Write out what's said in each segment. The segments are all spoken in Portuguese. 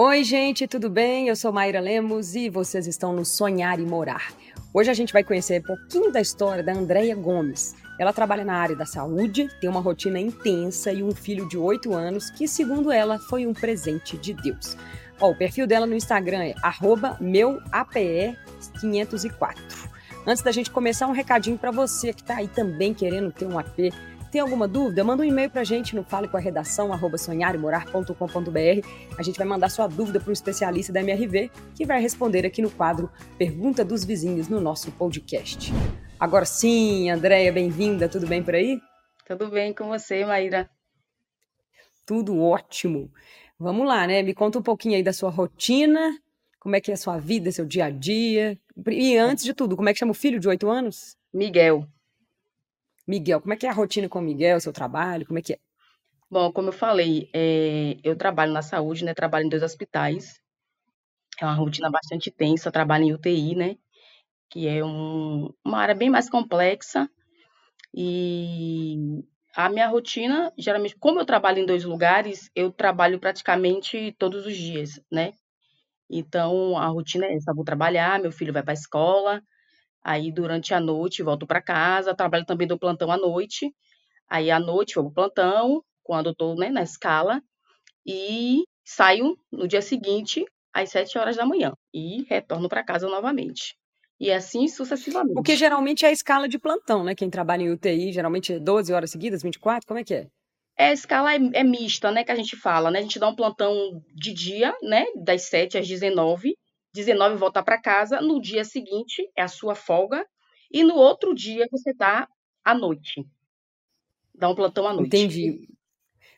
Oi, gente, tudo bem? Eu sou Mayra Lemos e vocês estão no Sonhar e Morar. Hoje a gente vai conhecer um pouquinho da história da Andréia Gomes. Ela trabalha na área da saúde, tem uma rotina intensa e um filho de 8 anos que, segundo ela, foi um presente de Deus. Ó, o perfil dela no Instagram é meuape504. Antes da gente começar, um recadinho para você que está aí também querendo ter um AP tem alguma dúvida? Manda um e-mail para a gente no fale com a redação sonharemorar.com.br. A gente vai mandar sua dúvida para um especialista da MRV que vai responder aqui no quadro Pergunta dos Vizinhos no nosso podcast. Agora sim, Andréia, bem-vinda. Tudo bem por aí? Tudo bem com você, Maíra? Tudo ótimo. Vamos lá, né? Me conta um pouquinho aí da sua rotina, como é que é a sua vida, seu dia a dia. E antes de tudo, como é que chama o filho de oito anos? Miguel. Miguel, como é que é a rotina com o Miguel, seu trabalho, como é que é? Bom, como eu falei, é, eu trabalho na saúde, né? Trabalho em dois hospitais. É uma rotina bastante tensa, trabalho em UTI, né? Que é um, uma área bem mais complexa. E a minha rotina, geralmente, como eu trabalho em dois lugares, eu trabalho praticamente todos os dias, né? Então, a rotina é essa: vou trabalhar, meu filho vai para a escola, Aí durante a noite volto para casa, trabalho também do plantão à noite. Aí à noite vou pro plantão, quando estou né, na escala, e saio no dia seguinte às 7 horas da manhã e retorno para casa novamente. E assim sucessivamente. Porque geralmente é a escala de plantão, né? Quem trabalha em UTI, geralmente é 12 horas seguidas, 24, como é que é? É, a escala é, é mista, né? Que a gente fala, né? A gente dá um plantão de dia, né? Das 7 às 19, 19 volta para casa, no dia seguinte é a sua folga, e no outro dia você tá à noite. Dá um plantão à noite. Entendi.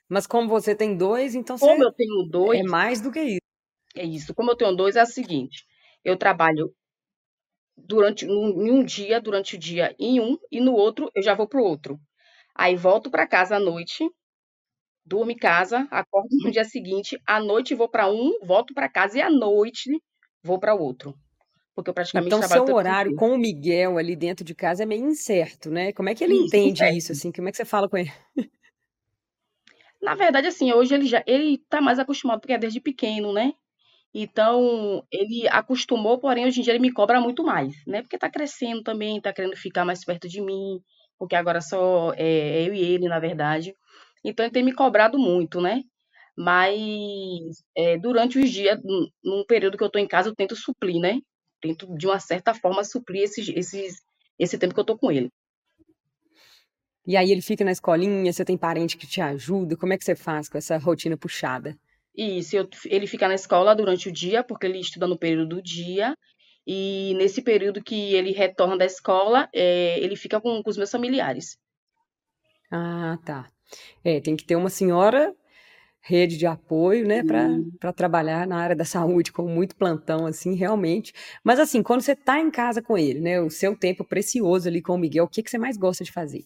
Mas como você tem dois, então como você eu tenho dois, é mais do que isso. É isso. Como eu tenho dois, é o seguinte: eu trabalho durante um, em um dia, durante o dia em um, e no outro eu já vou pro outro. Aí volto para casa à noite, durmo em casa, acordo no dia seguinte, à noite vou para um, volto para casa e à noite vou para outro. Porque eu praticamente então, trabalho seu horário com o Miguel ali dentro de casa é meio incerto, né? Como é que ele isso, entende isso, assim? Como é que você fala com ele? Na verdade, assim, hoje ele já ele tá mais acostumado, porque é desde pequeno, né? Então, ele acostumou, porém, hoje em dia ele me cobra muito mais, né? Porque tá crescendo também, tá querendo ficar mais perto de mim, porque agora só é, é eu e ele, na verdade. Então, ele tem me cobrado muito, né? Mas é, durante os dias, num período que eu estou em casa, eu tento suprir, né? Tento, de uma certa forma, suprir esses, esses, esse tempo que eu estou com ele. E aí ele fica na escolinha, você tem parente que te ajuda, como é que você faz com essa rotina puxada? Isso, eu, ele fica na escola durante o dia, porque ele estuda no período do dia, e nesse período que ele retorna da escola, é, ele fica com, com os meus familiares. Ah, tá. É, tem que ter uma senhora rede de apoio, né, para trabalhar na área da saúde, com muito plantão, assim, realmente. Mas, assim, quando você está em casa com ele, né, o seu tempo precioso ali com o Miguel, o que, que você mais gosta de fazer?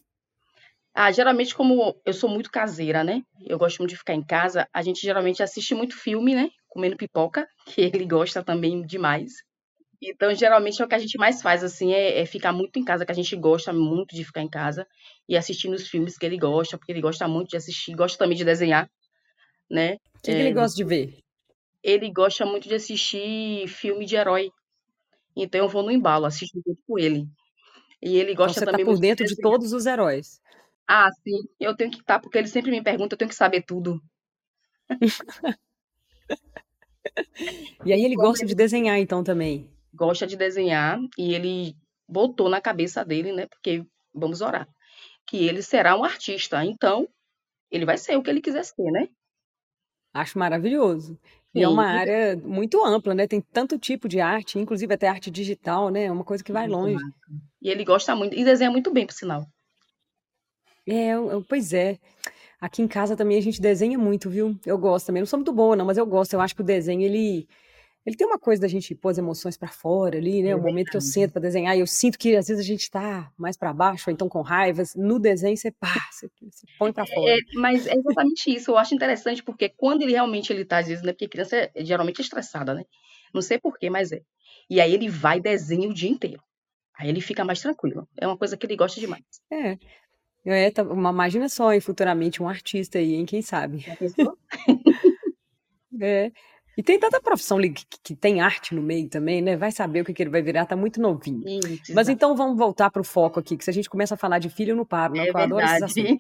Ah, geralmente, como eu sou muito caseira, né, eu gosto muito de ficar em casa, a gente geralmente assiste muito filme, né, comendo pipoca, que ele gosta também demais. Então, geralmente, é o que a gente mais faz, assim, é, é ficar muito em casa, que a gente gosta muito de ficar em casa e assistindo os filmes que ele gosta, porque ele gosta muito de assistir, gosta também de desenhar, né? O que, é, que ele gosta de ver? Ele gosta muito de assistir filme de herói. Então eu vou no embalo, assisto junto com ele. E ele então gosta então, você também tá por dentro de, de todos os heróis. Ah, sim. Eu tenho que estar, tá, porque ele sempre me pergunta, eu tenho que saber tudo. e aí ele gosta de desenhar, então, também? Gosta de desenhar, e ele botou na cabeça dele, né, porque vamos orar, que ele será um artista. Então, ele vai ser o que ele quiser ser, né? Acho maravilhoso. E é uma área muito ampla, né? Tem tanto tipo de arte, inclusive até arte digital, né? É uma coisa que vai longe. E ele gosta muito, e desenha muito bem, por sinal. É, eu- pois é. Aqui em casa também a gente desenha muito, viu? Eu gosto também. Não sou muito boa, não, mas eu gosto. Eu acho que o desenho, ele, ele tem uma coisa da gente pôr as emoções para fora ali, né? É o momento que eu sento para desenhar, e eu sinto que às vezes a gente tá mais para baixo, ou então com raivas. No desenho você pá, você, você põe para fora. É, mas é exatamente isso. Eu acho interessante porque quando ele realmente ele tá, às vezes, né? Porque criança é geralmente estressada, né? Não sei porquê, mas é. E aí ele vai e desenha o dia inteiro. Aí ele fica mais tranquilo. É uma coisa que ele gosta demais. É. É, tá, uma, imagina só, hein, futuramente um artista aí, hein? Quem sabe? Já pensou? É. E tem tanta profissão que, que, tem arte no meio também, né? Vai saber o que, que ele vai virar, tá muito novinho. Isso, Mas então vamos voltar para o foco aqui, que se a gente começa a falar de filho, eu não paro, né? É eu adoro esses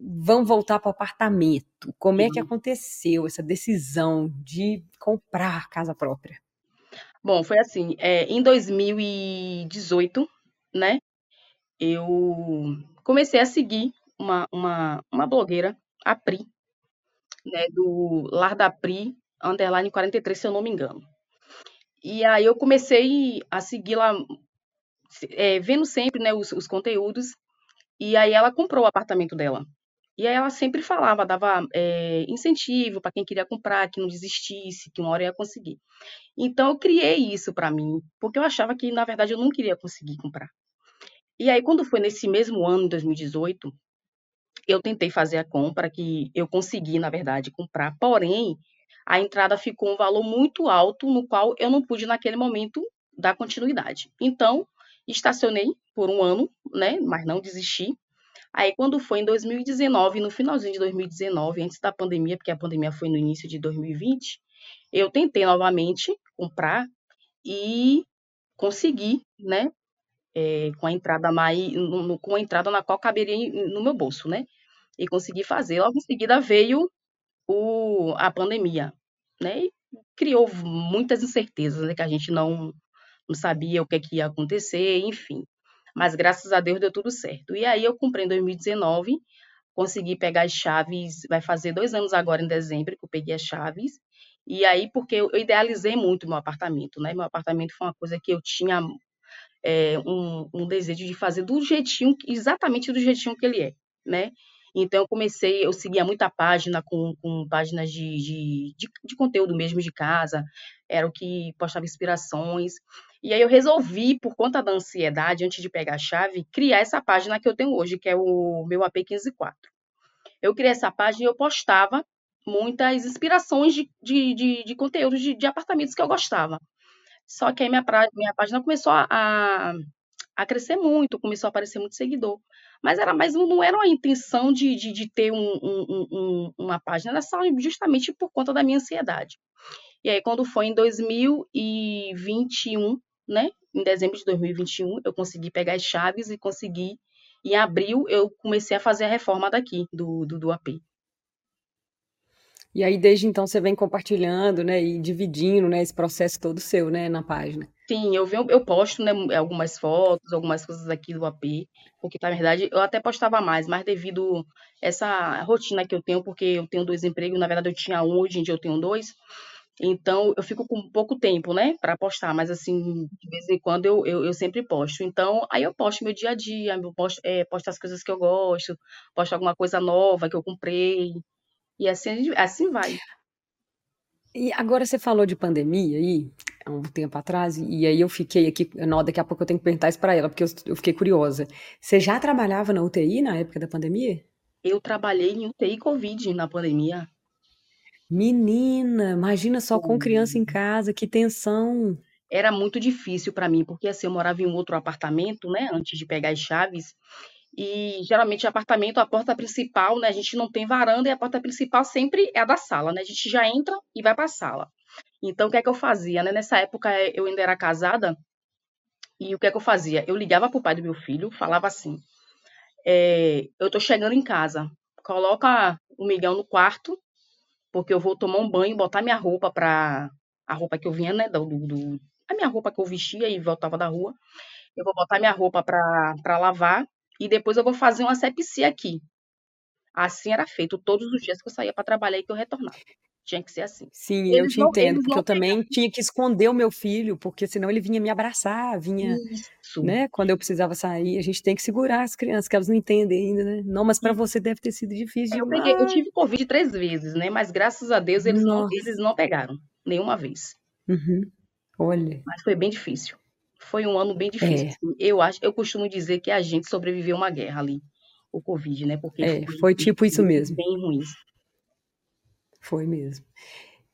Vamos voltar para o apartamento. Como é que aconteceu essa decisão de comprar casa própria? Bom, foi assim, é, em 2018, né? Eu comecei a seguir uma, uma, uma blogueira, a Pri, né, do Lar da Pri, underline 43, se eu não me engano. E aí eu comecei a seguir lá, é, vendo sempre né, os, os conteúdos, e aí ela comprou o apartamento dela. E aí ela sempre falava, dava é, incentivo para quem queria comprar, que não desistisse, que uma hora ia conseguir. Então eu criei isso para mim, porque eu achava que na verdade eu não queria conseguir comprar. E aí quando foi nesse mesmo ano, 2018, eu tentei fazer a compra que eu consegui, na verdade, comprar, porém, a entrada ficou um valor muito alto, no qual eu não pude, naquele momento, dar continuidade. Então, estacionei por um ano, né, mas não desisti. Aí, quando foi em 2019, no finalzinho de 2019, antes da pandemia, porque a pandemia foi no início de 2020, eu tentei novamente comprar e consegui, né, é, com a entrada mais, no, com a entrada na qual caberia no meu bolso, né? e consegui fazer. Logo em seguida veio o, a pandemia, né? E criou muitas incertezas, né? Que a gente não, não sabia o que, é que ia acontecer, enfim. Mas graças a Deus deu tudo certo. E aí eu comprei em 2019, consegui pegar as chaves, vai fazer dois anos agora em dezembro que eu peguei as chaves. E aí, porque eu, idealizei muito meu apartamento, né? Meu apartamento foi uma coisa que eu tinha é, um, um desejo de fazer do jeitinho, exatamente do jeitinho que ele é, né? Então, eu comecei, eu seguia muita página com, com páginas de, de, de, de conteúdo mesmo de casa, era o que postava inspirações. E aí eu resolvi, por conta da ansiedade, antes de pegar a chave, criar essa página que eu tenho hoje, que é o meu AP154. Eu criei essa página e eu postava muitas inspirações de, de, de, de conteúdos de, de apartamentos que eu gostava. Só que aí minha, minha página começou a, a crescer muito, começou a aparecer muito seguidor. Mas era mais não era uma intenção de, de, de ter um, um, um, uma página, era só justamente por conta da minha ansiedade. E aí, quando foi em 2021, né? Em dezembro de 2021, eu consegui pegar as chaves e consegui. Em abril, eu comecei a fazer a reforma daqui, do, do, do AP. E aí, desde então, você vem compartilhando, né, e dividindo, né, esse processo todo seu, né, na página. Sim, eu, venho, eu posto, né, algumas fotos, algumas coisas aqui do AP, porque, na verdade, eu até postava mais, mas devido essa rotina que eu tenho, porque eu tenho dois empregos, na verdade eu tinha um, hoje em dia eu tenho dois, então eu fico com pouco tempo, né, para postar, mas assim, de vez em quando eu, eu, eu, sempre posto. Então, aí eu posto meu dia a dia, eu posto, é, posto as coisas que eu gosto, posto alguma coisa nova que eu comprei, e assim, assim vai. E agora você falou de pandemia aí, há um tempo atrás, e aí eu fiquei aqui, não, daqui a pouco eu tenho que perguntar isso para ela, porque eu, eu, fiquei curiosa. Você já trabalhava na UTI na época da pandemia? Eu trabalhei em UTI Covid na pandemia. Menina, imagina só com criança em casa, que tensão. Era muito difícil para mim, porque assim, eu morava em um outro apartamento, né, antes de pegar as chaves, e geralmente apartamento, a porta principal, né? A gente não tem varanda e a porta principal sempre é a da sala, né? A gente já entra e vai para a sala. Então, o que é que eu fazia, né? Nessa época eu ainda era casada e o que é que eu fazia? Eu ligava pro pai do meu filho, falava assim: é, eu tô chegando em casa, coloca o Miguel no quarto, porque eu vou tomar um banho, botar minha roupa para a roupa que eu vinha, né? Do, do, a minha roupa que eu vestia e voltava da rua. Eu vou botar minha roupa para lavar e depois eu vou fazer uma sepsia aqui. Assim era feito todos os dias que eu saía para trabalhar e que eu retornava. Tinha que ser assim. Sim, eles eu te não, entendo, porque eu também tinha que esconder o meu filho, porque senão ele vinha me abraçar, vinha, Isso. né? Quando eu precisava sair, a gente tem que segurar as crianças, que elas não entendem ainda, né? Não, mas para você deve ter sido difícil. Eu, peguei, eu tive Covid três vezes, né? Mas graças a Deus eles, não, eles não pegaram, nenhuma vez. Uhum. Olha. Mas foi bem difícil. Foi um ano bem difícil. É. Assim. Eu acho, eu costumo dizer que a gente sobreviveu uma guerra ali, o Covid, né? Porque é, foi, foi tipo isso mesmo. Bem ruim. Foi mesmo.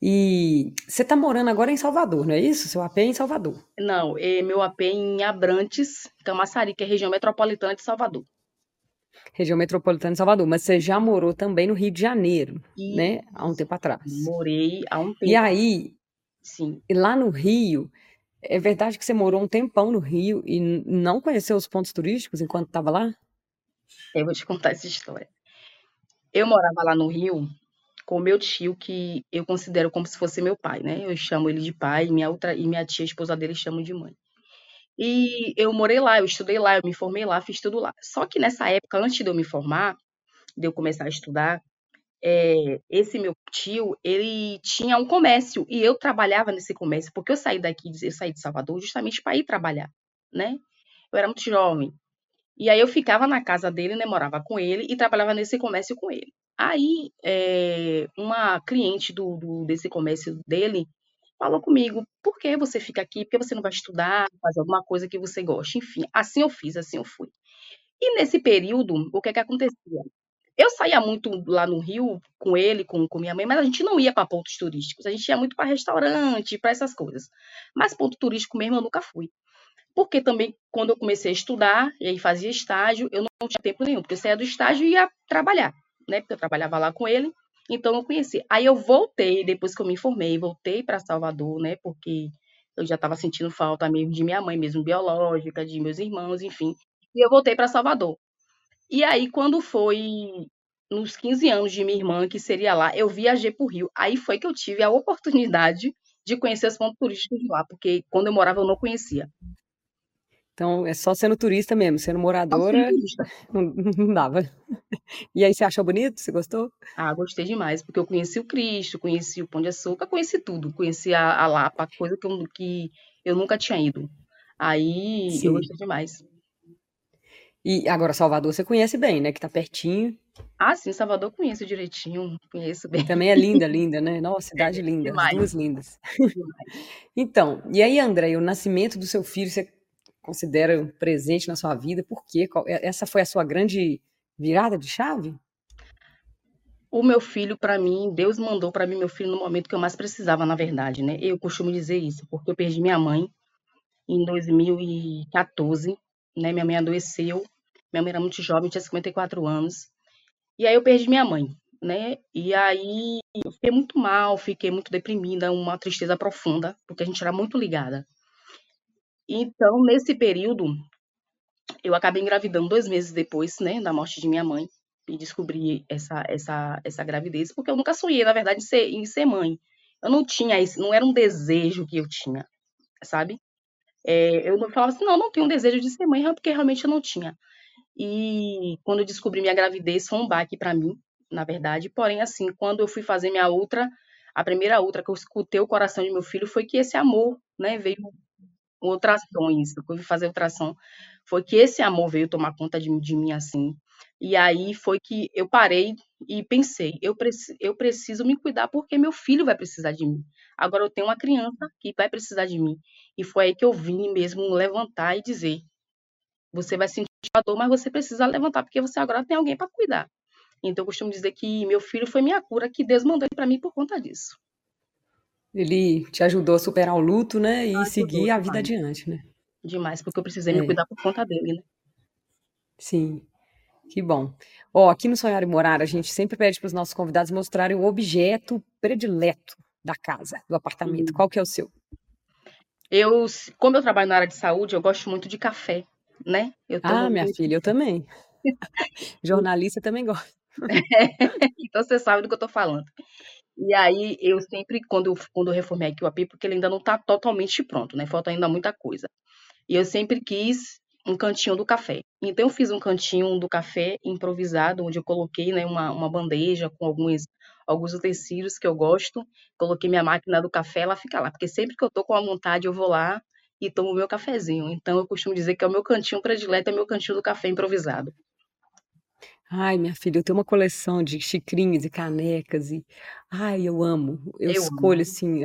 E você está morando agora em Salvador, não é isso? Seu AP é em Salvador? Não, é meu AP é em Abrantes, Camaçari, que é região metropolitana de Salvador. Região metropolitana de Salvador, mas você já morou também no Rio de Janeiro, e... né? Há um tempo atrás. Morei há um tempo. E aí, sim. E lá no Rio, é verdade que você morou um tempão no Rio e não conheceu os pontos turísticos enquanto estava lá? Eu vou te contar essa história. Eu morava lá no Rio com meu tio, que eu considero como se fosse meu pai, né? Eu chamo ele de pai minha outra e minha tia, esposa dele, chamam de mãe. E eu morei lá, eu estudei lá, eu me formei lá, fiz tudo lá. Só que nessa época, antes de eu me formar, de eu começar a estudar, é, esse meu tio, ele tinha um comércio e eu trabalhava nesse comércio, porque eu saí daqui, eu saí de Salvador justamente para ir trabalhar, né? Eu era muito jovem. E aí eu ficava na casa dele, né, morava com ele e trabalhava nesse comércio com ele. Aí, é, uma cliente do, do, desse comércio dele falou comigo: por que você fica aqui? Por que você não vai estudar, fazer alguma coisa que você gosta? Enfim, assim eu fiz, assim eu fui. E nesse período, o que é que acontecia? Eu saía muito lá no Rio com ele, com, com minha mãe, mas a gente não ia para pontos turísticos. A gente ia muito para restaurante, para essas coisas. Mas ponto turístico mesmo eu nunca fui. Porque também, quando eu comecei a estudar, e aí fazia estágio, eu não tinha tempo nenhum, porque eu saía do estágio e ia trabalhar, né? Porque eu trabalhava lá com ele, então eu conheci. Aí eu voltei, depois que eu me formei, voltei para Salvador, né? Porque eu já estava sentindo falta mesmo de minha mãe, mesmo biológica, de meus irmãos, enfim. E eu voltei para Salvador. E aí, quando foi nos 15 anos de minha irmã, que seria lá, eu viajei para o Rio. Aí foi que eu tive a oportunidade de conhecer os pontos turísticos de lá, porque quando eu morava eu não conhecia. Então, é só sendo turista mesmo, sendo moradora, não, não, dava. E aí, você achou bonito? Você gostou? Ah, gostei demais, porque eu conheci o Cristo, conheci o Pão de Açúcar, conheci tudo. Conheci a, a Lapa, coisa que eu, que eu nunca tinha ido. Aí, Sim. eu gostei demais. E agora, Salvador, você conhece bem, né? Que tá pertinho. Ah, sim, Salvador conheço direitinho, conheço bem. Também é linda, linda, né? Nossa, cidade linda, Demais. as duas lindas. Então, e aí, André, o nascimento do seu filho, você considera um presente na sua vida? Por quê? É, essa foi a sua grande virada de chave? O meu filho, para mim, Deus mandou para mim meu filho no momento que eu mais precisava, na verdade, né? Eu costumo dizer isso, porque eu perdi minha mãe em 2014, né? Minha mãe adoeceu, minha mãe era muito jovem, tinha 54 anos. E aí eu perdi minha mãe, né? E aí eu fiquei muito mal, fiquei muito deprimida, uma tristeza profunda, porque a gente era muito ligada. Então, nesse período, eu acabei engravidando dois meses depois, né, da morte de minha mãe, e descobri essa, essa, essa gravidez, porque eu nunca sonhei, na verdade, em ser, em ser mãe. Eu não tinha isso, não era um desejo que eu tinha, sabe? É, eu não falava assim, não, não tenho um desejo de ser mãe, porque realmente eu não tinha. E quando eu descobri minha gravidez, foi um baque para mim, na verdade. Porém, assim, quando eu fui fazer minha outra, a primeira outra que eu escutei o coração de meu filho foi que esse amor, né, veio ultrassons, eu fui fazer ultrassom, foi que esse amor veio tomar conta de, de mim assim. E aí foi que eu parei e pensei, eu, preci eu preciso me cuidar porque meu filho vai precisar de mim. Agora eu tenho uma criança que vai precisar de mim. E foi aí que eu vim mesmo levantar e dizer: você vai sentir dor, mas você precisa levantar porque você agora tem alguém para cuidar. Então eu costumo dizer que meu filho foi minha cura, que Deus mandou para mim por conta disso. Ele te ajudou a superar o luto, né? E seguir a vida adiante, né? Demais, porque eu precisei é. me cuidar por conta dele, né? Sim, que bom. Ó, aqui no Sonhar e Morar, a gente sempre pede para os nossos convidados mostrarem o objeto predileto da casa, do apartamento. Hum. Qual que é o seu? Eu, como eu trabalho na área de saúde, eu gosto muito de café, né? ah, minha filha, eu também. Jornalista também gosta. então você sabe do que eu estou falando. E aí eu sempre, quando eu, quando eu reformei aqui o AP, porque ele ainda não está totalmente pronto, né? Falta ainda muita coisa. E eu sempre quis um cantinho do café. Então eu fiz um cantinho do café improvisado, onde eu coloquei né, uma, uma bandeja com alguns, alguns utensílios que eu gosto. Coloquei minha máquina do café, ela fica lá. Porque sempre que eu tô com a vontade, eu vou lá e tomo o meu cafezinho. Então eu costumo dizer que é o meu cantinho predileto, é o meu cantinho do café improvisado. Ai, minha filha, eu tenho uma coleção de xicrinhas e canecas e ai, eu amo. Eu, eu escolho amo. assim,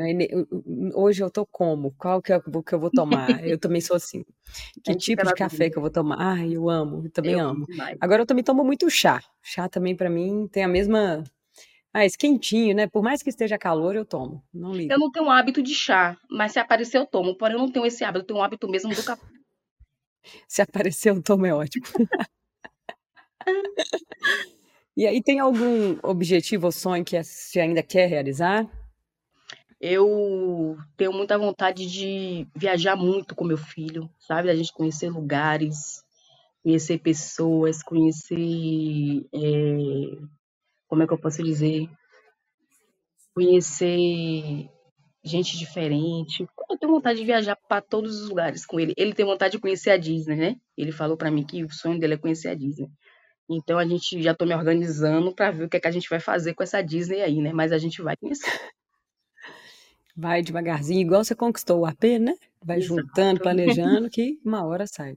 hoje eu tô como? Qual que é o que eu vou tomar? eu também sou assim. Que tipo de café que eu vou tomar? Ai, eu amo, eu também eu amo. Agora eu também tomo muito chá. Chá também para mim tem a mesma ah, esse quentinho, né? Por mais que esteja calor, eu tomo. Não ligo. Eu não tenho hábito de chá, mas se aparecer eu tomo. Porém, eu não tenho esse hábito, eu tenho um hábito mesmo do café. se aparecer eu tomo é ótimo. E aí, tem algum objetivo ou sonho que você ainda quer realizar? Eu tenho muita vontade de viajar muito com meu filho, sabe? A gente conhecer lugares, conhecer pessoas, conhecer. É... Como é que eu posso dizer? Conhecer gente diferente. Eu tenho vontade de viajar para todos os lugares com ele. Ele tem vontade de conhecer a Disney, né? Ele falou para mim que o sonho dele é conhecer a Disney. Então a gente já tô me organizando para ver o que é que a gente vai fazer com essa Disney aí, né? Mas a gente vai conhecer. Vai devagarzinho, igual você conquistou o AP, né? Vai Exato. juntando, planejando, que uma hora sai.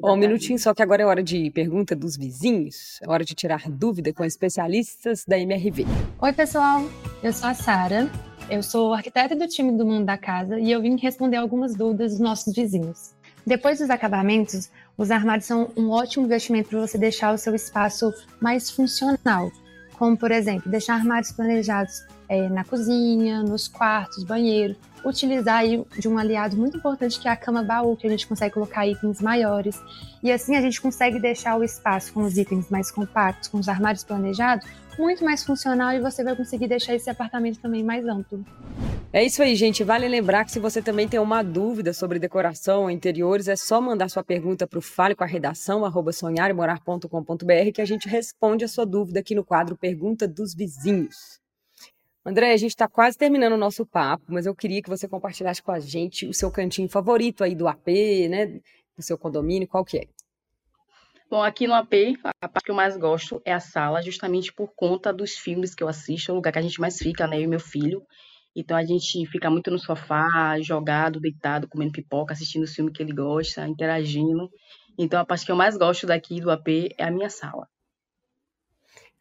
Ó, um minutinho só que agora é hora de pergunta dos vizinhos. É hora de tirar dúvida com especialistas da MRV. Oi, pessoal. Eu sou a Sara. Eu sou arquiteta do time do Mundo da Casa e eu vim responder algumas dúvidas dos nossos vizinhos. Depois dos acabamentos, os armários são um ótimo investimento para você deixar o seu espaço mais funcional. Como, por exemplo, deixar armários planejados é, na cozinha, nos quartos, banheiro. Utilizar aí de um aliado muito importante que é a cama baú, que a gente consegue colocar itens maiores. E assim a gente consegue deixar o espaço com os itens mais compactos, com os armários planejados, muito mais funcional e você vai conseguir deixar esse apartamento também mais amplo. É isso aí, gente. Vale lembrar que se você também tem uma dúvida sobre decoração ou interiores, é só mandar sua pergunta para o fale com a redação, sonharemorar.com.br, que a gente responde a sua dúvida aqui no quadro Pergunta dos Vizinhos. André, a gente está quase terminando o nosso papo, mas eu queria que você compartilhasse com a gente o seu cantinho favorito aí do AP, né? Do seu condomínio, qual que é? Bom, aqui no AP, a parte que eu mais gosto é a sala, justamente por conta dos filmes que eu assisto, é o lugar que a gente mais fica, né? Eu e meu filho. Então a gente fica muito no sofá, jogado, deitado, comendo pipoca, assistindo o filme que ele gosta, interagindo. Então a parte que eu mais gosto daqui do AP é a minha sala.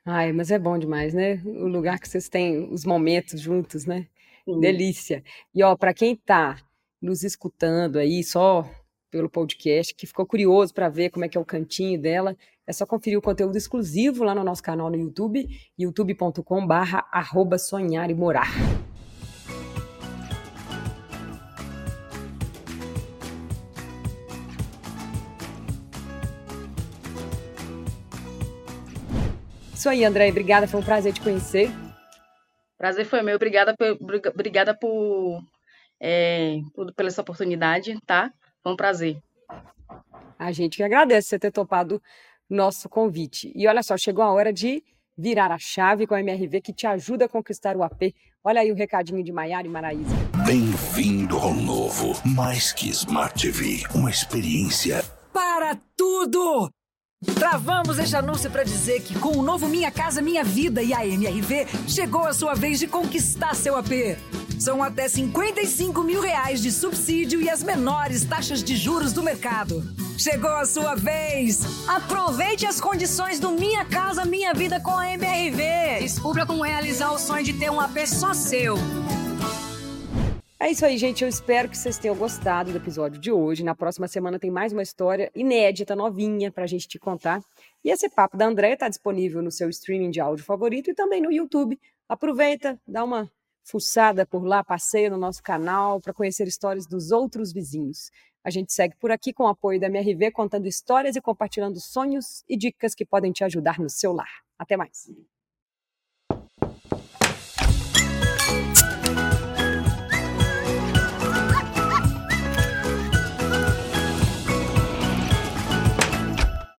Ai, mas é bom demais, né? O lugar que vocês têm os momentos juntos, né? Sim. Delícia. E ó, para quem está nos escutando aí só pelo podcast, que ficou curioso para ver como é que é o cantinho dela, é só conferir o conteúdo exclusivo lá no nosso canal no YouTube, youtube.com/barra sonhar e morar. Isso aí, André. Obrigada, foi um prazer te conhecer. Prazer foi meu. Obrigada, por, obrigada por, é, por, pela essa oportunidade, tá? Foi um prazer. A gente que agradece você ter topado nosso convite. E olha só, chegou a hora de virar a chave com a MRV que te ajuda a conquistar o AP. Olha aí o recadinho de Maiara e Maraísa. Bem-vindo ao novo, mais que Smart TV, uma experiência para tudo! Travamos este anúncio para dizer que com o novo Minha Casa Minha Vida e a MRV, chegou a sua vez de conquistar seu AP. São até 55 mil reais de subsídio e as menores taxas de juros do mercado. Chegou a sua vez! Aproveite as condições do Minha Casa Minha Vida com a MRV. Descubra como realizar o sonho de ter um AP só seu. É isso aí, gente. Eu espero que vocês tenham gostado do episódio de hoje. Na próxima semana tem mais uma história inédita, novinha, pra gente te contar. E esse papo da Andréia está disponível no seu streaming de áudio favorito e também no YouTube. Aproveita, dá uma fuçada por lá, passeia no nosso canal para conhecer histórias dos outros vizinhos. A gente segue por aqui com o apoio da MRV, contando histórias e compartilhando sonhos e dicas que podem te ajudar no seu lar. Até mais!